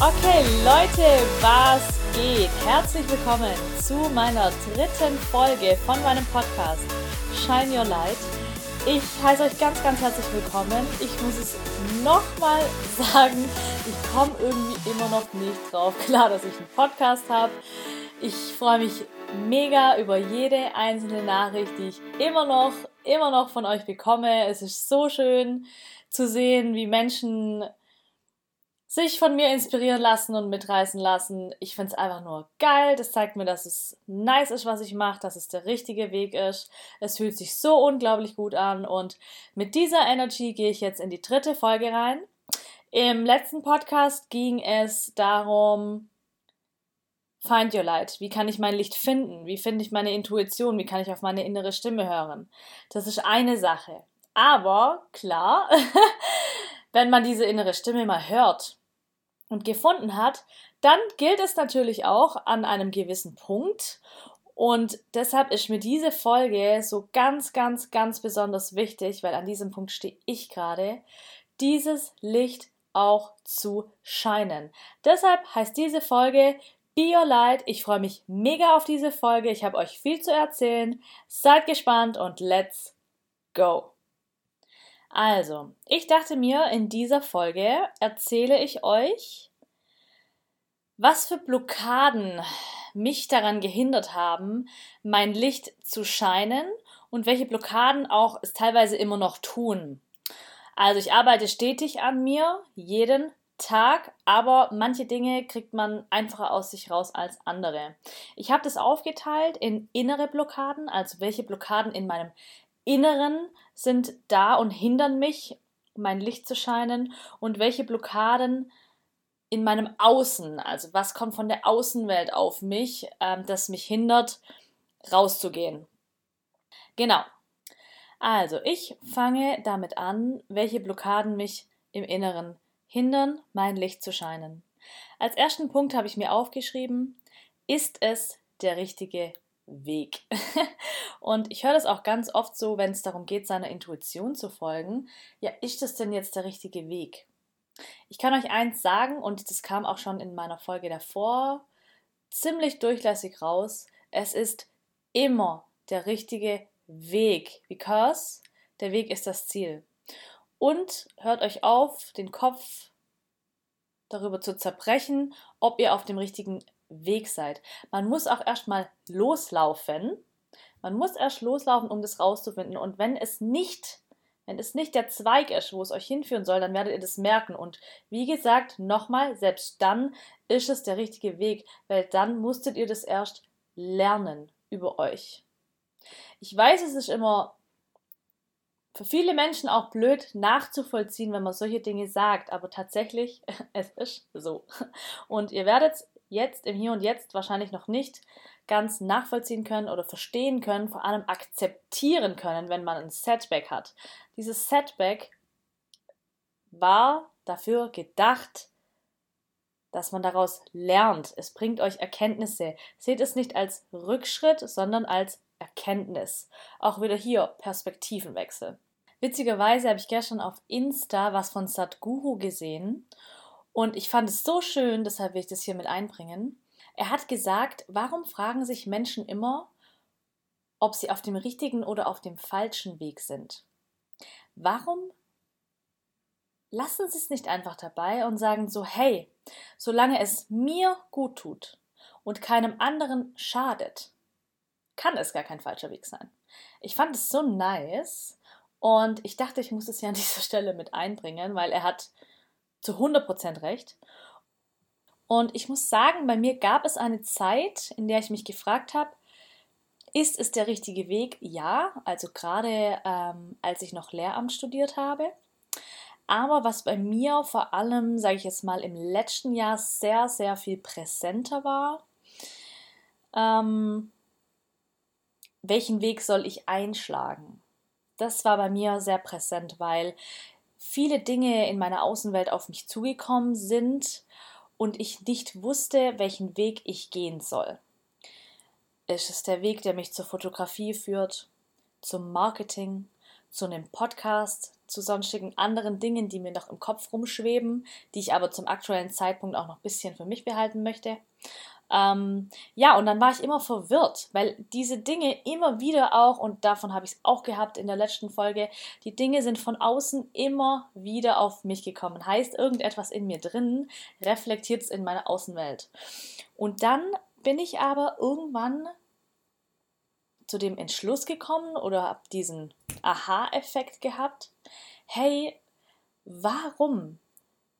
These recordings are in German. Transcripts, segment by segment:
Okay, Leute, was geht? Herzlich willkommen zu meiner dritten Folge von meinem Podcast Shine Your Light. Ich heiße euch ganz, ganz herzlich willkommen. Ich muss es nochmal sagen, ich komme irgendwie immer noch nicht drauf. Klar, dass ich einen Podcast habe. Ich freue mich mega über jede einzelne Nachricht, die ich immer noch, immer noch von euch bekomme. Es ist so schön zu sehen, wie Menschen sich von mir inspirieren lassen und mitreißen lassen. Ich finde es einfach nur geil. Das zeigt mir, dass es nice ist, was ich mache, dass es der richtige Weg ist. Es fühlt sich so unglaublich gut an und mit dieser Energy gehe ich jetzt in die dritte Folge rein. Im letzten Podcast ging es darum, Find Your Light. Wie kann ich mein Licht finden? Wie finde ich meine Intuition? Wie kann ich auf meine innere Stimme hören? Das ist eine Sache. Aber klar, wenn man diese innere Stimme mal hört und gefunden hat, dann gilt es natürlich auch an einem gewissen Punkt. Und deshalb ist mir diese Folge so ganz, ganz, ganz besonders wichtig, weil an diesem Punkt stehe ich gerade, dieses Licht auch zu scheinen. Deshalb heißt diese Folge Be Your Light. Ich freue mich mega auf diese Folge. Ich habe euch viel zu erzählen. Seid gespannt und let's go. Also, ich dachte mir, in dieser Folge erzähle ich euch, was für Blockaden mich daran gehindert haben, mein Licht zu scheinen und welche Blockaden auch es teilweise immer noch tun. Also ich arbeite stetig an mir, jeden Tag, aber manche Dinge kriegt man einfacher aus sich raus als andere. Ich habe das aufgeteilt in innere Blockaden, also welche Blockaden in meinem Inneren sind da und hindern mich, mein Licht zu scheinen und welche Blockaden in meinem Außen, also was kommt von der Außenwelt auf mich, ähm, das mich hindert, rauszugehen. Genau. Also, ich fange damit an, welche Blockaden mich im Inneren hindern, mein Licht zu scheinen. Als ersten Punkt habe ich mir aufgeschrieben, ist es der richtige Weg. und ich höre das auch ganz oft so, wenn es darum geht, seiner Intuition zu folgen. Ja, ist das denn jetzt der richtige Weg? Ich kann euch eins sagen, und das kam auch schon in meiner Folge davor ziemlich durchlässig raus. Es ist immer der richtige Weg, because der Weg ist das Ziel. Und hört euch auf, den Kopf darüber zu zerbrechen, ob ihr auf dem richtigen Weg seid. Man muss auch erstmal loslaufen. Man muss erst loslaufen, um das rauszufinden. Und wenn es nicht, wenn es nicht der Zweig ist, wo es euch hinführen soll, dann werdet ihr das merken. Und wie gesagt, nochmal, selbst dann ist es der richtige Weg, weil dann musstet ihr das erst lernen über euch. Ich weiß, es ist immer für viele Menschen auch blöd nachzuvollziehen, wenn man solche Dinge sagt, aber tatsächlich, es ist so. Und ihr werdet jetzt im Hier und Jetzt wahrscheinlich noch nicht ganz nachvollziehen können oder verstehen können, vor allem akzeptieren können, wenn man ein Setback hat. Dieses Setback war dafür gedacht, dass man daraus lernt. Es bringt euch Erkenntnisse. Seht es nicht als Rückschritt, sondern als Erkenntnis. Auch wieder hier Perspektivenwechsel. Witzigerweise habe ich gestern auf Insta was von Sadhguru gesehen und ich fand es so schön, deshalb will ich das hier mit einbringen. Er hat gesagt, warum fragen sich Menschen immer, ob sie auf dem richtigen oder auf dem falschen Weg sind? Warum lassen sie es nicht einfach dabei und sagen so, hey, solange es mir gut tut und keinem anderen schadet, kann es gar kein falscher Weg sein. Ich fand es so nice und ich dachte, ich muss es ja an dieser Stelle mit einbringen, weil er hat zu 100% recht. Und ich muss sagen, bei mir gab es eine Zeit, in der ich mich gefragt habe, ist es der richtige Weg? Ja, also gerade ähm, als ich noch Lehramt studiert habe. Aber was bei mir vor allem, sage ich jetzt mal, im letzten Jahr sehr, sehr viel präsenter war, ähm, welchen Weg soll ich einschlagen? Das war bei mir sehr präsent, weil viele Dinge in meiner Außenwelt auf mich zugekommen sind und ich nicht wusste, welchen Weg ich gehen soll. Ist es der Weg, der mich zur Fotografie führt, zum Marketing, zu einem Podcast, zu sonstigen anderen Dingen, die mir noch im Kopf rumschweben, die ich aber zum aktuellen Zeitpunkt auch noch ein bisschen für mich behalten möchte. Ähm, ja, und dann war ich immer verwirrt, weil diese Dinge immer wieder auch, und davon habe ich es auch gehabt in der letzten Folge, die Dinge sind von außen immer wieder auf mich gekommen. Heißt, irgendetwas in mir drin reflektiert es in meiner Außenwelt. Und dann bin ich aber irgendwann zu dem Entschluss gekommen oder habe diesen Aha-Effekt gehabt, hey, warum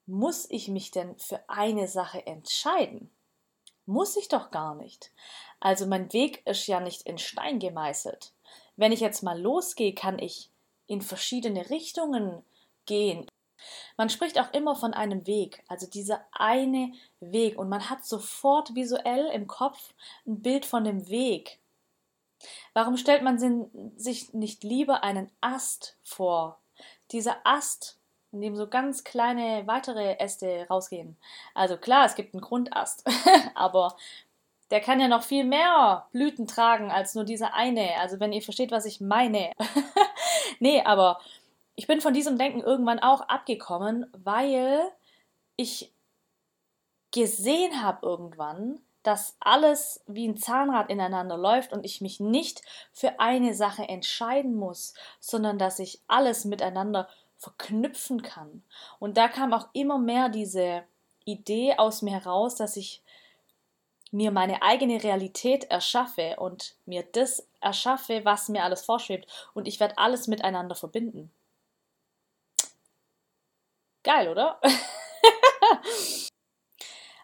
muss ich mich denn für eine Sache entscheiden? Muss ich doch gar nicht. Also mein Weg ist ja nicht in Stein gemeißelt. Wenn ich jetzt mal losgehe, kann ich in verschiedene Richtungen gehen. Man spricht auch immer von einem Weg, also dieser eine Weg und man hat sofort visuell im Kopf ein Bild von dem Weg. Warum stellt man sich nicht lieber einen Ast vor? Dieser Ast in dem so ganz kleine weitere Äste rausgehen. Also klar, es gibt einen Grundast, aber der kann ja noch viel mehr Blüten tragen als nur dieser eine. Also wenn ihr versteht, was ich meine. nee, aber ich bin von diesem Denken irgendwann auch abgekommen, weil ich gesehen habe irgendwann, dass alles wie ein Zahnrad ineinander läuft und ich mich nicht für eine Sache entscheiden muss, sondern dass ich alles miteinander verknüpfen kann. Und da kam auch immer mehr diese Idee aus mir heraus, dass ich mir meine eigene Realität erschaffe und mir das erschaffe, was mir alles vorschwebt. Und ich werde alles miteinander verbinden. Geil, oder?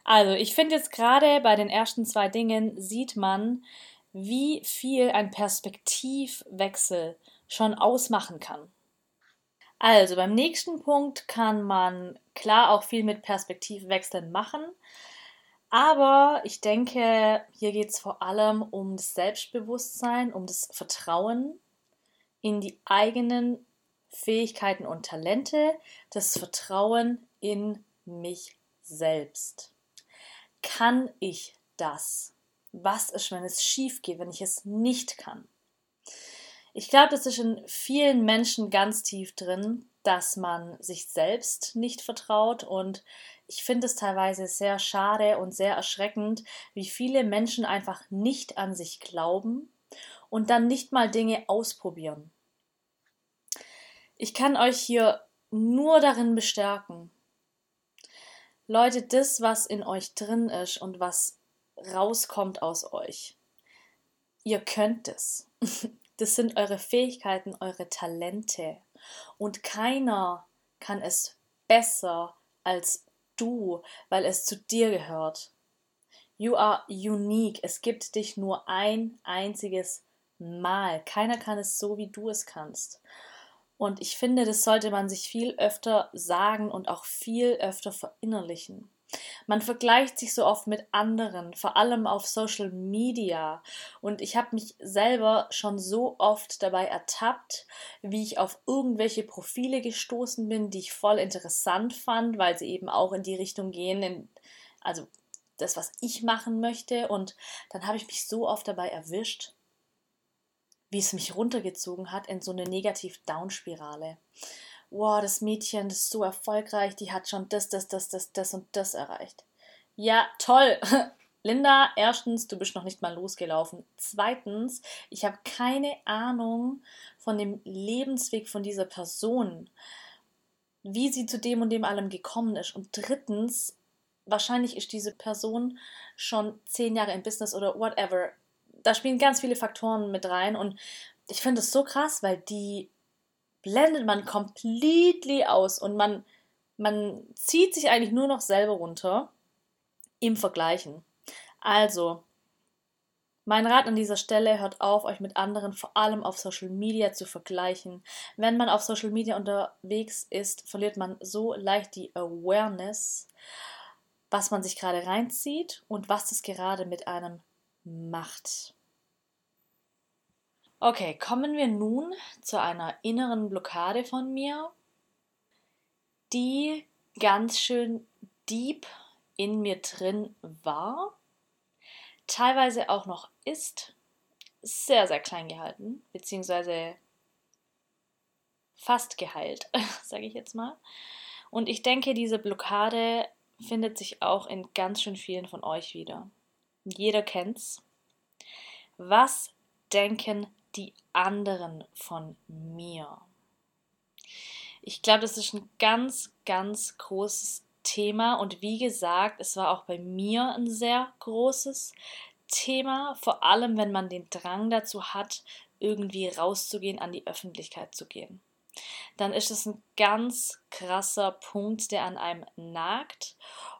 also, ich finde jetzt gerade bei den ersten zwei Dingen sieht man, wie viel ein Perspektivwechsel schon ausmachen kann. Also beim nächsten Punkt kann man klar auch viel mit Perspektivwechseln machen. Aber ich denke, hier geht es vor allem um das Selbstbewusstsein, um das Vertrauen in die eigenen Fähigkeiten und Talente, das Vertrauen in mich selbst. Kann ich das? Was ist, wenn es schief geht, wenn ich es nicht kann? Ich glaube, das ist in vielen Menschen ganz tief drin, dass man sich selbst nicht vertraut und ich finde es teilweise sehr schade und sehr erschreckend, wie viele Menschen einfach nicht an sich glauben und dann nicht mal Dinge ausprobieren. Ich kann euch hier nur darin bestärken. Leute, das, was in euch drin ist und was rauskommt aus euch, ihr könnt es. Das sind eure Fähigkeiten, eure Talente. Und keiner kann es besser als du, weil es zu dir gehört. You are unique. Es gibt dich nur ein einziges Mal. Keiner kann es so, wie du es kannst. Und ich finde, das sollte man sich viel öfter sagen und auch viel öfter verinnerlichen. Man vergleicht sich so oft mit anderen, vor allem auf Social Media. Und ich habe mich selber schon so oft dabei ertappt, wie ich auf irgendwelche Profile gestoßen bin, die ich voll interessant fand, weil sie eben auch in die Richtung gehen, in, also das, was ich machen möchte. Und dann habe ich mich so oft dabei erwischt, wie es mich runtergezogen hat in so eine Negativ-Down-Spirale wow, das Mädchen, das ist so erfolgreich, die hat schon das, das, das, das, das und das erreicht. Ja, toll. Linda, erstens, du bist noch nicht mal losgelaufen. Zweitens, ich habe keine Ahnung von dem Lebensweg von dieser Person, wie sie zu dem und dem allem gekommen ist. Und drittens, wahrscheinlich ist diese Person schon zehn Jahre im Business oder whatever. Da spielen ganz viele Faktoren mit rein und ich finde es so krass, weil die blendet man completely aus und man, man zieht sich eigentlich nur noch selber runter im Vergleichen. Also, mein Rat an dieser Stelle, hört auf, euch mit anderen, vor allem auf Social Media, zu vergleichen. Wenn man auf Social Media unterwegs ist, verliert man so leicht die Awareness, was man sich gerade reinzieht und was das gerade mit einem macht. Okay, kommen wir nun zu einer inneren Blockade von mir, die ganz schön deep in mir drin war, teilweise auch noch ist, sehr, sehr klein gehalten, beziehungsweise fast geheilt, sage ich jetzt mal. Und ich denke, diese Blockade findet sich auch in ganz schön vielen von euch wieder. Jeder kennt's. Was denken die anderen von mir? Ich glaube, das ist ein ganz, ganz großes Thema und wie gesagt, es war auch bei mir ein sehr großes Thema, vor allem wenn man den Drang dazu hat, irgendwie rauszugehen, an die Öffentlichkeit zu gehen. Dann ist es ein ganz krasser Punkt, der an einem nagt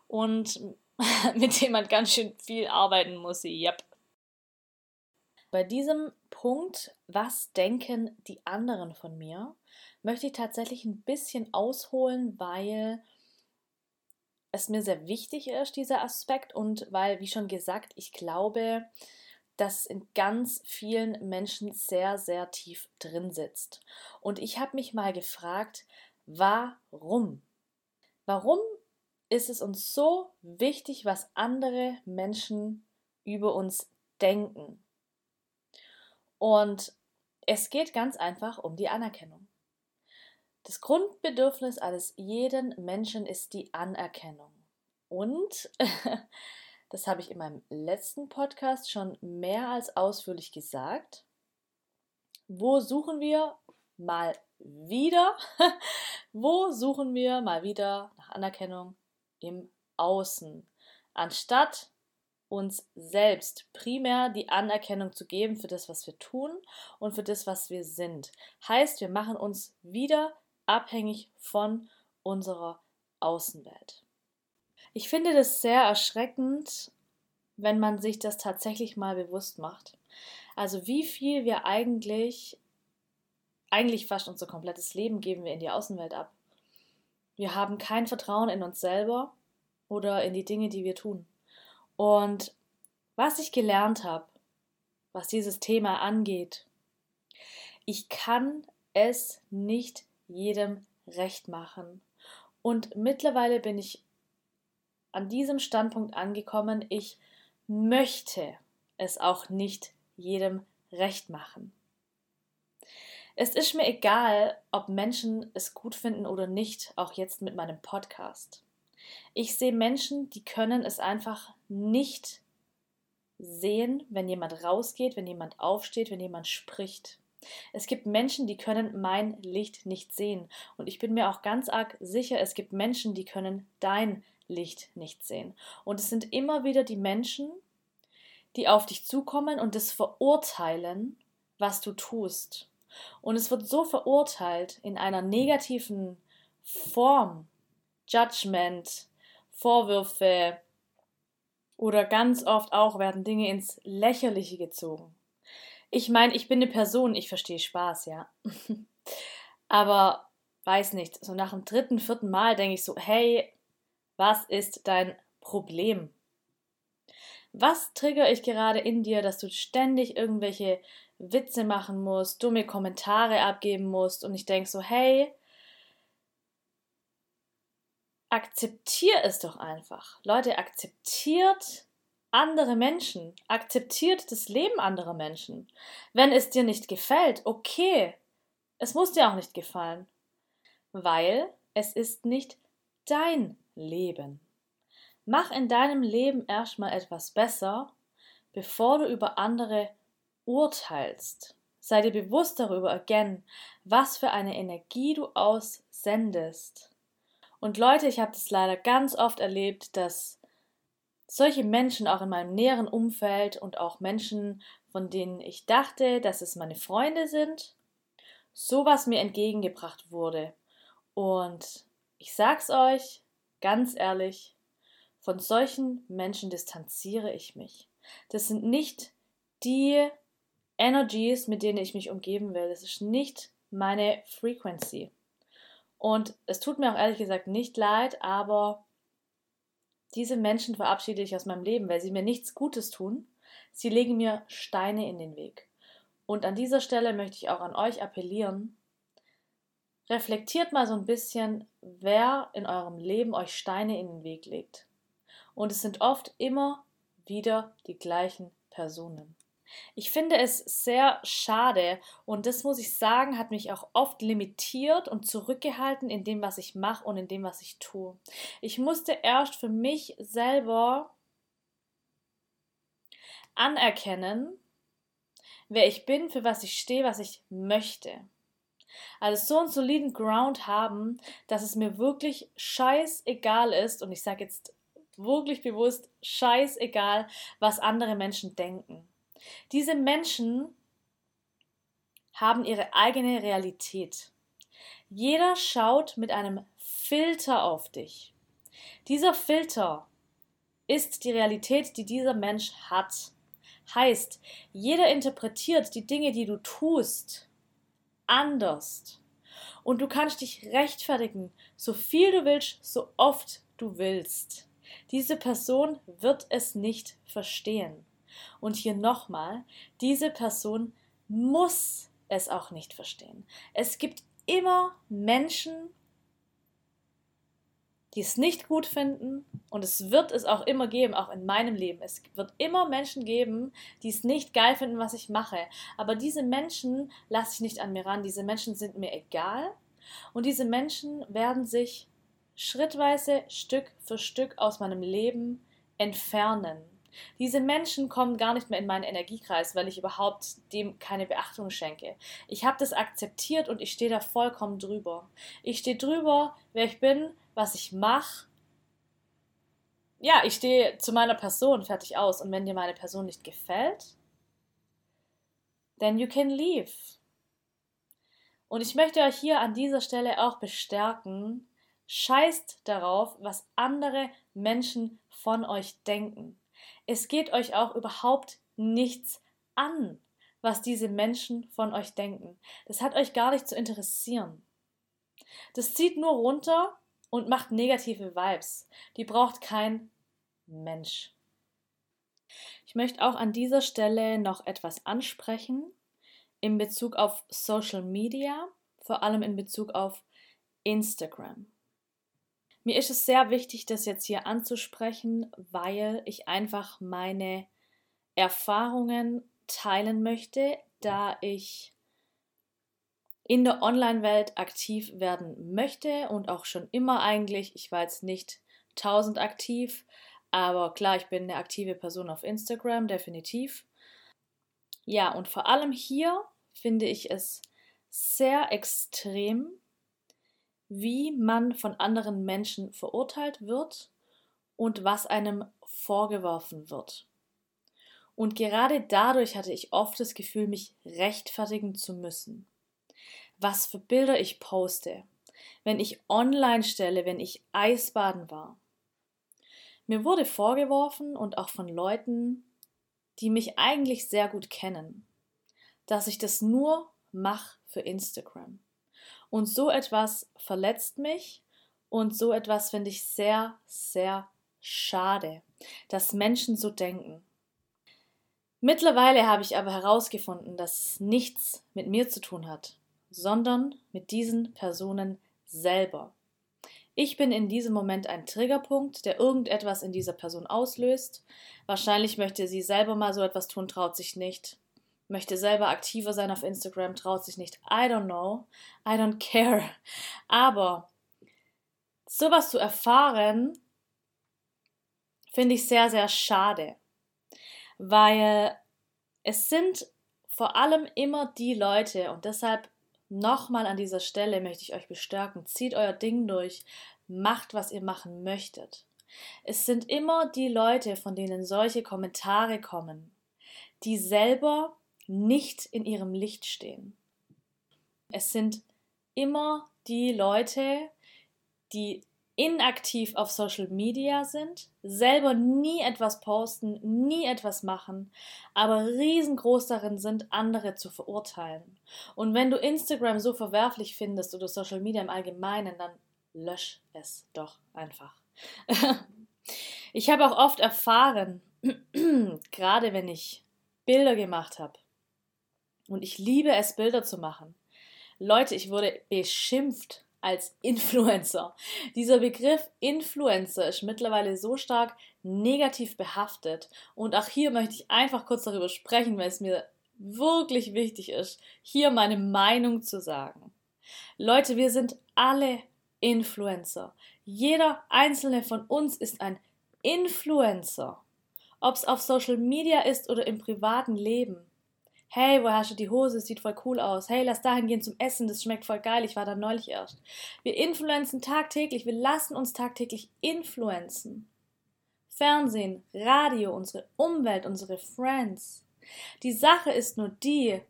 und mit dem man ganz schön viel arbeiten muss. Yep. Bei diesem Punkt, was denken die anderen von mir, möchte ich tatsächlich ein bisschen ausholen, weil es mir sehr wichtig ist, dieser Aspekt, und weil, wie schon gesagt, ich glaube, dass in ganz vielen Menschen sehr, sehr tief drin sitzt. Und ich habe mich mal gefragt, warum? Warum ist es uns so wichtig, was andere Menschen über uns denken? Und es geht ganz einfach um die Anerkennung. Das Grundbedürfnis eines jeden Menschen ist die Anerkennung. Und das habe ich in meinem letzten Podcast schon mehr als ausführlich gesagt. Wo suchen wir mal wieder? Wo suchen wir mal wieder nach Anerkennung im Außen, anstatt uns selbst primär die Anerkennung zu geben für das, was wir tun und für das, was wir sind. Heißt, wir machen uns wieder abhängig von unserer Außenwelt. Ich finde das sehr erschreckend, wenn man sich das tatsächlich mal bewusst macht. Also wie viel wir eigentlich, eigentlich fast unser komplettes Leben geben wir in die Außenwelt ab. Wir haben kein Vertrauen in uns selber oder in die Dinge, die wir tun. Und was ich gelernt habe, was dieses Thema angeht, ich kann es nicht jedem recht machen. Und mittlerweile bin ich an diesem Standpunkt angekommen, ich möchte es auch nicht jedem recht machen. Es ist mir egal, ob Menschen es gut finden oder nicht, auch jetzt mit meinem Podcast. Ich sehe Menschen, die können es einfach nicht sehen, wenn jemand rausgeht, wenn jemand aufsteht, wenn jemand spricht. Es gibt Menschen, die können mein Licht nicht sehen. Und ich bin mir auch ganz arg sicher, es gibt Menschen, die können dein Licht nicht sehen. Und es sind immer wieder die Menschen, die auf dich zukommen und das verurteilen, was du tust. Und es wird so verurteilt in einer negativen Form. Judgment, Vorwürfe oder ganz oft auch werden Dinge ins Lächerliche gezogen. Ich meine, ich bin eine Person, ich verstehe Spaß, ja. Aber weiß nicht, so nach dem dritten, vierten Mal denke ich so, hey, was ist dein Problem? Was triggere ich gerade in dir, dass du ständig irgendwelche Witze machen musst, dumme Kommentare abgeben musst und ich denke so, hey, akzeptier es doch einfach. Leute, akzeptiert andere Menschen, akzeptiert das Leben anderer Menschen. Wenn es dir nicht gefällt, okay, es muss dir auch nicht gefallen, weil es ist nicht dein Leben. Mach in deinem Leben erstmal etwas besser, bevor du über andere urteilst. Sei dir bewusst darüber, again, was für eine Energie du aussendest. Und Leute, ich habe das leider ganz oft erlebt, dass solche Menschen auch in meinem näheren Umfeld und auch Menschen, von denen ich dachte, dass es meine Freunde sind, sowas mir entgegengebracht wurde. Und ich sag's euch, Ganz ehrlich, von solchen Menschen distanziere ich mich. Das sind nicht die Energies, mit denen ich mich umgeben will. Das ist nicht meine Frequency. Und es tut mir auch ehrlich gesagt nicht leid, aber diese Menschen verabschiede ich aus meinem Leben, weil sie mir nichts Gutes tun. Sie legen mir Steine in den Weg. Und an dieser Stelle möchte ich auch an euch appellieren, Reflektiert mal so ein bisschen, wer in eurem Leben euch Steine in den Weg legt. Und es sind oft immer wieder die gleichen Personen. Ich finde es sehr schade und das muss ich sagen, hat mich auch oft limitiert und zurückgehalten in dem, was ich mache und in dem, was ich tue. Ich musste erst für mich selber anerkennen, wer ich bin, für was ich stehe, was ich möchte. Also so einen soliden Ground haben, dass es mir wirklich scheißegal ist, und ich sage jetzt wirklich bewusst scheißegal, was andere Menschen denken. Diese Menschen haben ihre eigene Realität. Jeder schaut mit einem Filter auf dich. Dieser Filter ist die Realität, die dieser Mensch hat. Heißt, jeder interpretiert die Dinge, die du tust, anders. Und du kannst dich rechtfertigen, so viel du willst, so oft du willst. Diese Person wird es nicht verstehen. Und hier nochmal, diese Person muss es auch nicht verstehen. Es gibt immer Menschen, die es nicht gut finden und es wird es auch immer geben, auch in meinem Leben. Es wird immer Menschen geben, die es nicht geil finden, was ich mache. Aber diese Menschen lasse ich nicht an mir ran. Diese Menschen sind mir egal und diese Menschen werden sich schrittweise, Stück für Stück aus meinem Leben entfernen. Diese Menschen kommen gar nicht mehr in meinen Energiekreis, weil ich überhaupt dem keine Beachtung schenke. Ich habe das akzeptiert und ich stehe da vollkommen drüber. Ich stehe drüber, wer ich bin, was ich mache. Ja, ich stehe zu meiner Person fertig aus. Und wenn dir meine Person nicht gefällt, then you can leave. Und ich möchte euch hier an dieser Stelle auch bestärken, scheißt darauf, was andere Menschen von euch denken. Es geht euch auch überhaupt nichts an, was diese Menschen von euch denken. Das hat euch gar nicht zu interessieren. Das zieht nur runter und macht negative Vibes. Die braucht kein Mensch. Ich möchte auch an dieser Stelle noch etwas ansprechen in Bezug auf Social Media, vor allem in Bezug auf Instagram. Mir ist es sehr wichtig, das jetzt hier anzusprechen, weil ich einfach meine Erfahrungen teilen möchte, da ich in der Online-Welt aktiv werden möchte und auch schon immer eigentlich. Ich war jetzt nicht 1000 aktiv, aber klar, ich bin eine aktive Person auf Instagram, definitiv. Ja, und vor allem hier finde ich es sehr extrem, wie man von anderen Menschen verurteilt wird und was einem vorgeworfen wird. Und gerade dadurch hatte ich oft das Gefühl, mich rechtfertigen zu müssen. Was für Bilder ich poste, wenn ich online stelle, wenn ich Eisbaden war. Mir wurde vorgeworfen und auch von Leuten, die mich eigentlich sehr gut kennen, dass ich das nur mache für Instagram. Und so etwas verletzt mich und so etwas finde ich sehr, sehr schade, dass Menschen so denken. Mittlerweile habe ich aber herausgefunden, dass es nichts mit mir zu tun hat, sondern mit diesen Personen selber. Ich bin in diesem Moment ein Triggerpunkt, der irgendetwas in dieser Person auslöst. Wahrscheinlich möchte sie selber mal so etwas tun, traut sich nicht möchte selber aktiver sein auf Instagram, traut sich nicht. I don't know. I don't care. Aber sowas zu erfahren, finde ich sehr, sehr schade. Weil es sind vor allem immer die Leute und deshalb nochmal an dieser Stelle möchte ich euch bestärken, zieht euer Ding durch, macht, was ihr machen möchtet. Es sind immer die Leute, von denen solche Kommentare kommen, die selber nicht in ihrem Licht stehen. Es sind immer die Leute, die inaktiv auf Social Media sind, selber nie etwas posten, nie etwas machen, aber riesengroß darin sind, andere zu verurteilen. Und wenn du Instagram so verwerflich findest oder Social Media im Allgemeinen, dann lösch es doch einfach. ich habe auch oft erfahren, gerade wenn ich Bilder gemacht habe, und ich liebe es, Bilder zu machen. Leute, ich wurde beschimpft als Influencer. Dieser Begriff Influencer ist mittlerweile so stark negativ behaftet. Und auch hier möchte ich einfach kurz darüber sprechen, weil es mir wirklich wichtig ist, hier meine Meinung zu sagen. Leute, wir sind alle Influencer. Jeder einzelne von uns ist ein Influencer. Ob es auf Social Media ist oder im privaten Leben. Hey, woher hast du die Hose? Sieht voll cool aus. Hey, lass dahin gehen zum Essen, das schmeckt voll geil. Ich war da neulich erst. Wir influenzen tagtäglich, wir lassen uns tagtäglich influenzen. Fernsehen, Radio, unsere Umwelt, unsere Friends. Die Sache ist nur die,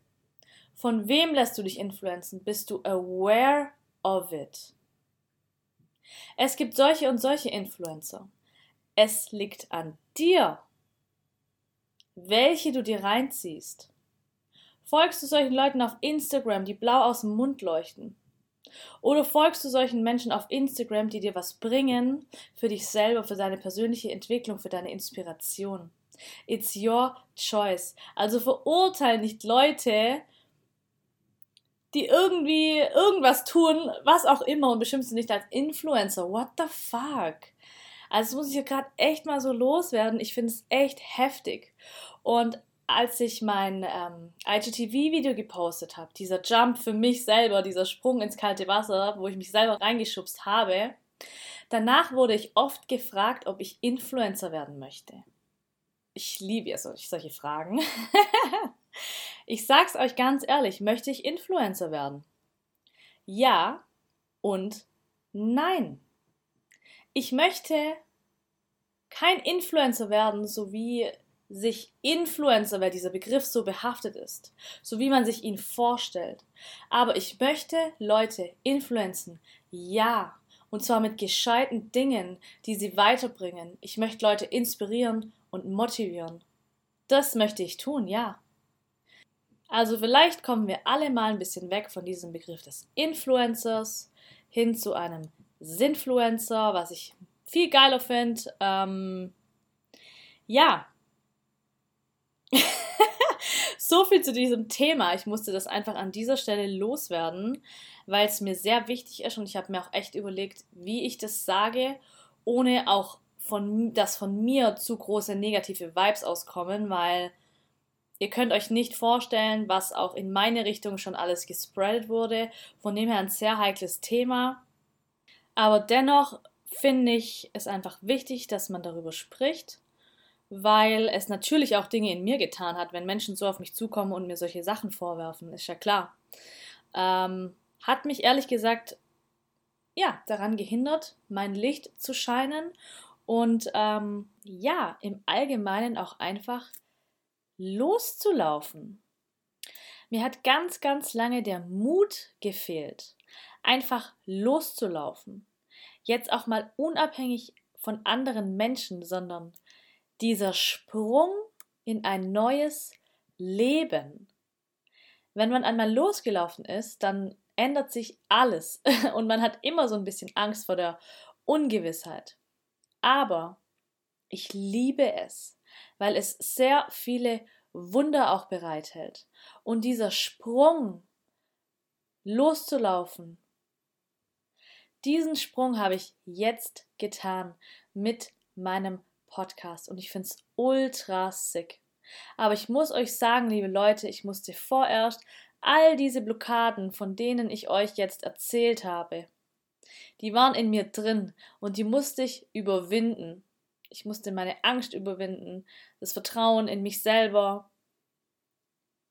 von wem lässt du dich influenzen? Bist du aware of it? Es gibt solche und solche Influencer. Es liegt an dir, welche du dir reinziehst. Folgst du solchen Leuten auf Instagram, die blau aus dem Mund leuchten? Oder folgst du solchen Menschen auf Instagram, die dir was bringen für dich selber, für deine persönliche Entwicklung, für deine Inspiration? It's your choice. Also verurteile nicht Leute, die irgendwie irgendwas tun, was auch immer und bestimmst du nicht als Influencer. What the fuck? Also das muss ich hier gerade echt mal so loswerden. Ich finde es echt heftig. Und als ich mein ähm, IGTV-Video gepostet habe, dieser Jump für mich selber, dieser Sprung ins kalte Wasser, wo ich mich selber reingeschubst habe, danach wurde ich oft gefragt, ob ich Influencer werden möchte. Ich liebe ja solche Fragen. ich sag's euch ganz ehrlich, möchte ich Influencer werden? Ja und nein. Ich möchte kein Influencer werden, so wie sich Influencer, weil dieser Begriff so behaftet ist, so wie man sich ihn vorstellt. Aber ich möchte Leute influenzen, ja, und zwar mit gescheiten Dingen, die sie weiterbringen. Ich möchte Leute inspirieren und motivieren. Das möchte ich tun, ja. Also vielleicht kommen wir alle mal ein bisschen weg von diesem Begriff des Influencers hin zu einem Sinfluencer, was ich viel geiler finde. Ähm, ja, so viel zu diesem Thema. Ich musste das einfach an dieser Stelle loswerden, weil es mir sehr wichtig ist und ich habe mir auch echt überlegt, wie ich das sage, ohne auch von, dass von mir zu große negative Vibes auskommen, weil ihr könnt euch nicht vorstellen, was auch in meine Richtung schon alles gespreadet wurde. Von dem her ein sehr heikles Thema. Aber dennoch finde ich es einfach wichtig, dass man darüber spricht weil es natürlich auch Dinge in mir getan hat, wenn Menschen so auf mich zukommen und mir solche Sachen vorwerfen, ist ja klar. Ähm, hat mich ehrlich gesagt, ja, daran gehindert, mein Licht zu scheinen und ähm, ja, im Allgemeinen auch einfach loszulaufen. Mir hat ganz, ganz lange der Mut gefehlt, einfach loszulaufen. Jetzt auch mal unabhängig von anderen Menschen, sondern dieser Sprung in ein neues Leben. Wenn man einmal losgelaufen ist, dann ändert sich alles und man hat immer so ein bisschen Angst vor der Ungewissheit. Aber ich liebe es, weil es sehr viele Wunder auch bereithält. Und dieser Sprung loszulaufen, diesen Sprung habe ich jetzt getan mit meinem Podcast und ich finde es ultra sick. Aber ich muss euch sagen, liebe Leute, ich musste vorerst all diese Blockaden, von denen ich euch jetzt erzählt habe, die waren in mir drin und die musste ich überwinden. Ich musste meine Angst überwinden, das Vertrauen in mich selber.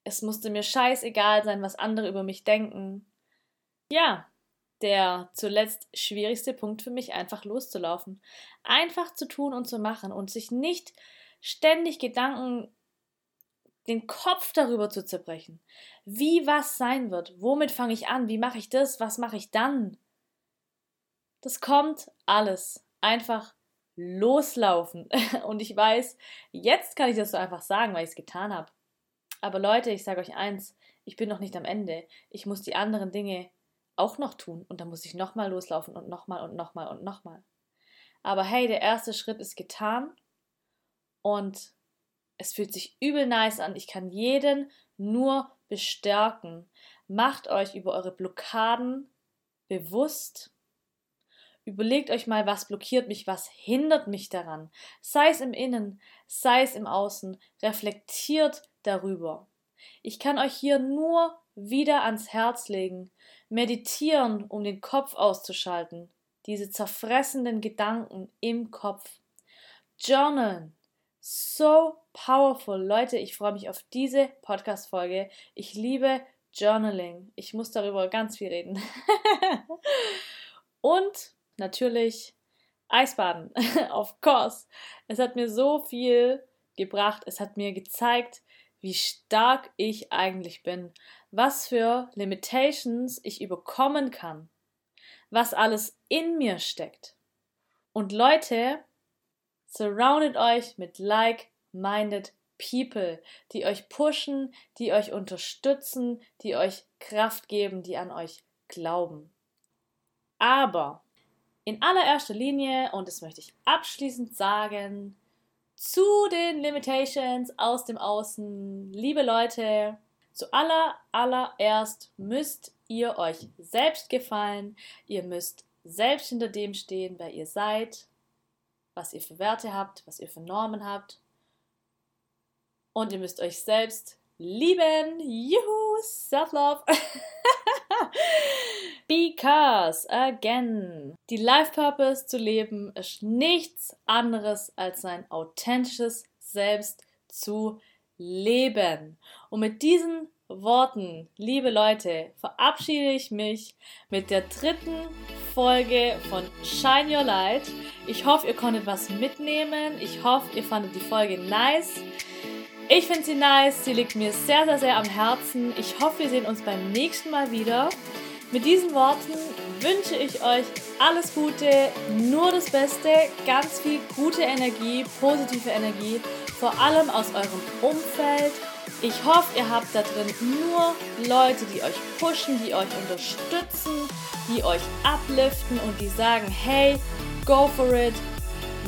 Es musste mir scheißegal sein, was andere über mich denken. Ja, der zuletzt schwierigste Punkt für mich, einfach loszulaufen. Einfach zu tun und zu machen und sich nicht ständig Gedanken den Kopf darüber zu zerbrechen, wie was sein wird, womit fange ich an, wie mache ich das, was mache ich dann. Das kommt alles. Einfach loslaufen. Und ich weiß, jetzt kann ich das so einfach sagen, weil ich es getan habe. Aber Leute, ich sage euch eins, ich bin noch nicht am Ende. Ich muss die anderen Dinge auch noch tun und dann muss ich nochmal loslaufen und nochmal und nochmal und nochmal. Aber hey, der erste Schritt ist getan und es fühlt sich übel nice an. Ich kann jeden nur bestärken. Macht euch über eure Blockaden bewusst. Überlegt euch mal, was blockiert mich, was hindert mich daran. Sei es im Innen, sei es im Außen. Reflektiert darüber. Ich kann euch hier nur wieder ans Herz legen. Meditieren, um den Kopf auszuschalten. Diese zerfressenden Gedanken im Kopf. Journalen. So powerful. Leute, ich freue mich auf diese Podcast-Folge. Ich liebe Journaling. Ich muss darüber ganz viel reden. Und natürlich Eisbaden. of course. Es hat mir so viel gebracht. Es hat mir gezeigt, wie stark ich eigentlich bin. Was für Limitations ich überkommen kann. Was alles in mir steckt. Und Leute, Surroundet euch mit like-minded people, die euch pushen, die euch unterstützen, die euch Kraft geben, die an euch glauben. Aber in allererster Linie, und das möchte ich abschließend sagen, zu den Limitations aus dem Außen, liebe Leute, zu aller, allererst müsst ihr euch selbst gefallen, ihr müsst selbst hinter dem stehen, wer ihr seid, was ihr für Werte habt, was ihr für Normen habt. Und ihr müsst euch selbst lieben. Juhu, Self-Love. Because, again, die Life Purpose zu leben ist nichts anderes als sein authentisches Selbst zu leben. Und mit diesen Worten, liebe Leute, verabschiede ich mich mit der dritten Folge von Shine Your Light. Ich hoffe, ihr konntet was mitnehmen. Ich hoffe, ihr fandet die Folge nice. Ich finde sie nice. Sie liegt mir sehr, sehr, sehr am Herzen. Ich hoffe, wir sehen uns beim nächsten Mal wieder. Mit diesen Worten wünsche ich euch alles Gute, nur das Beste, ganz viel gute Energie, positive Energie, vor allem aus eurem Umfeld ich hoffe, ihr habt da drin nur Leute, die euch pushen, die euch unterstützen, die euch upliften und die sagen, hey, go for it,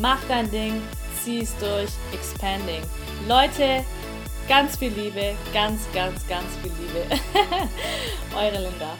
mach dein Ding, zieh es durch, expanding. Leute, ganz viel Liebe, ganz, ganz, ganz viel Liebe. Eure Linda.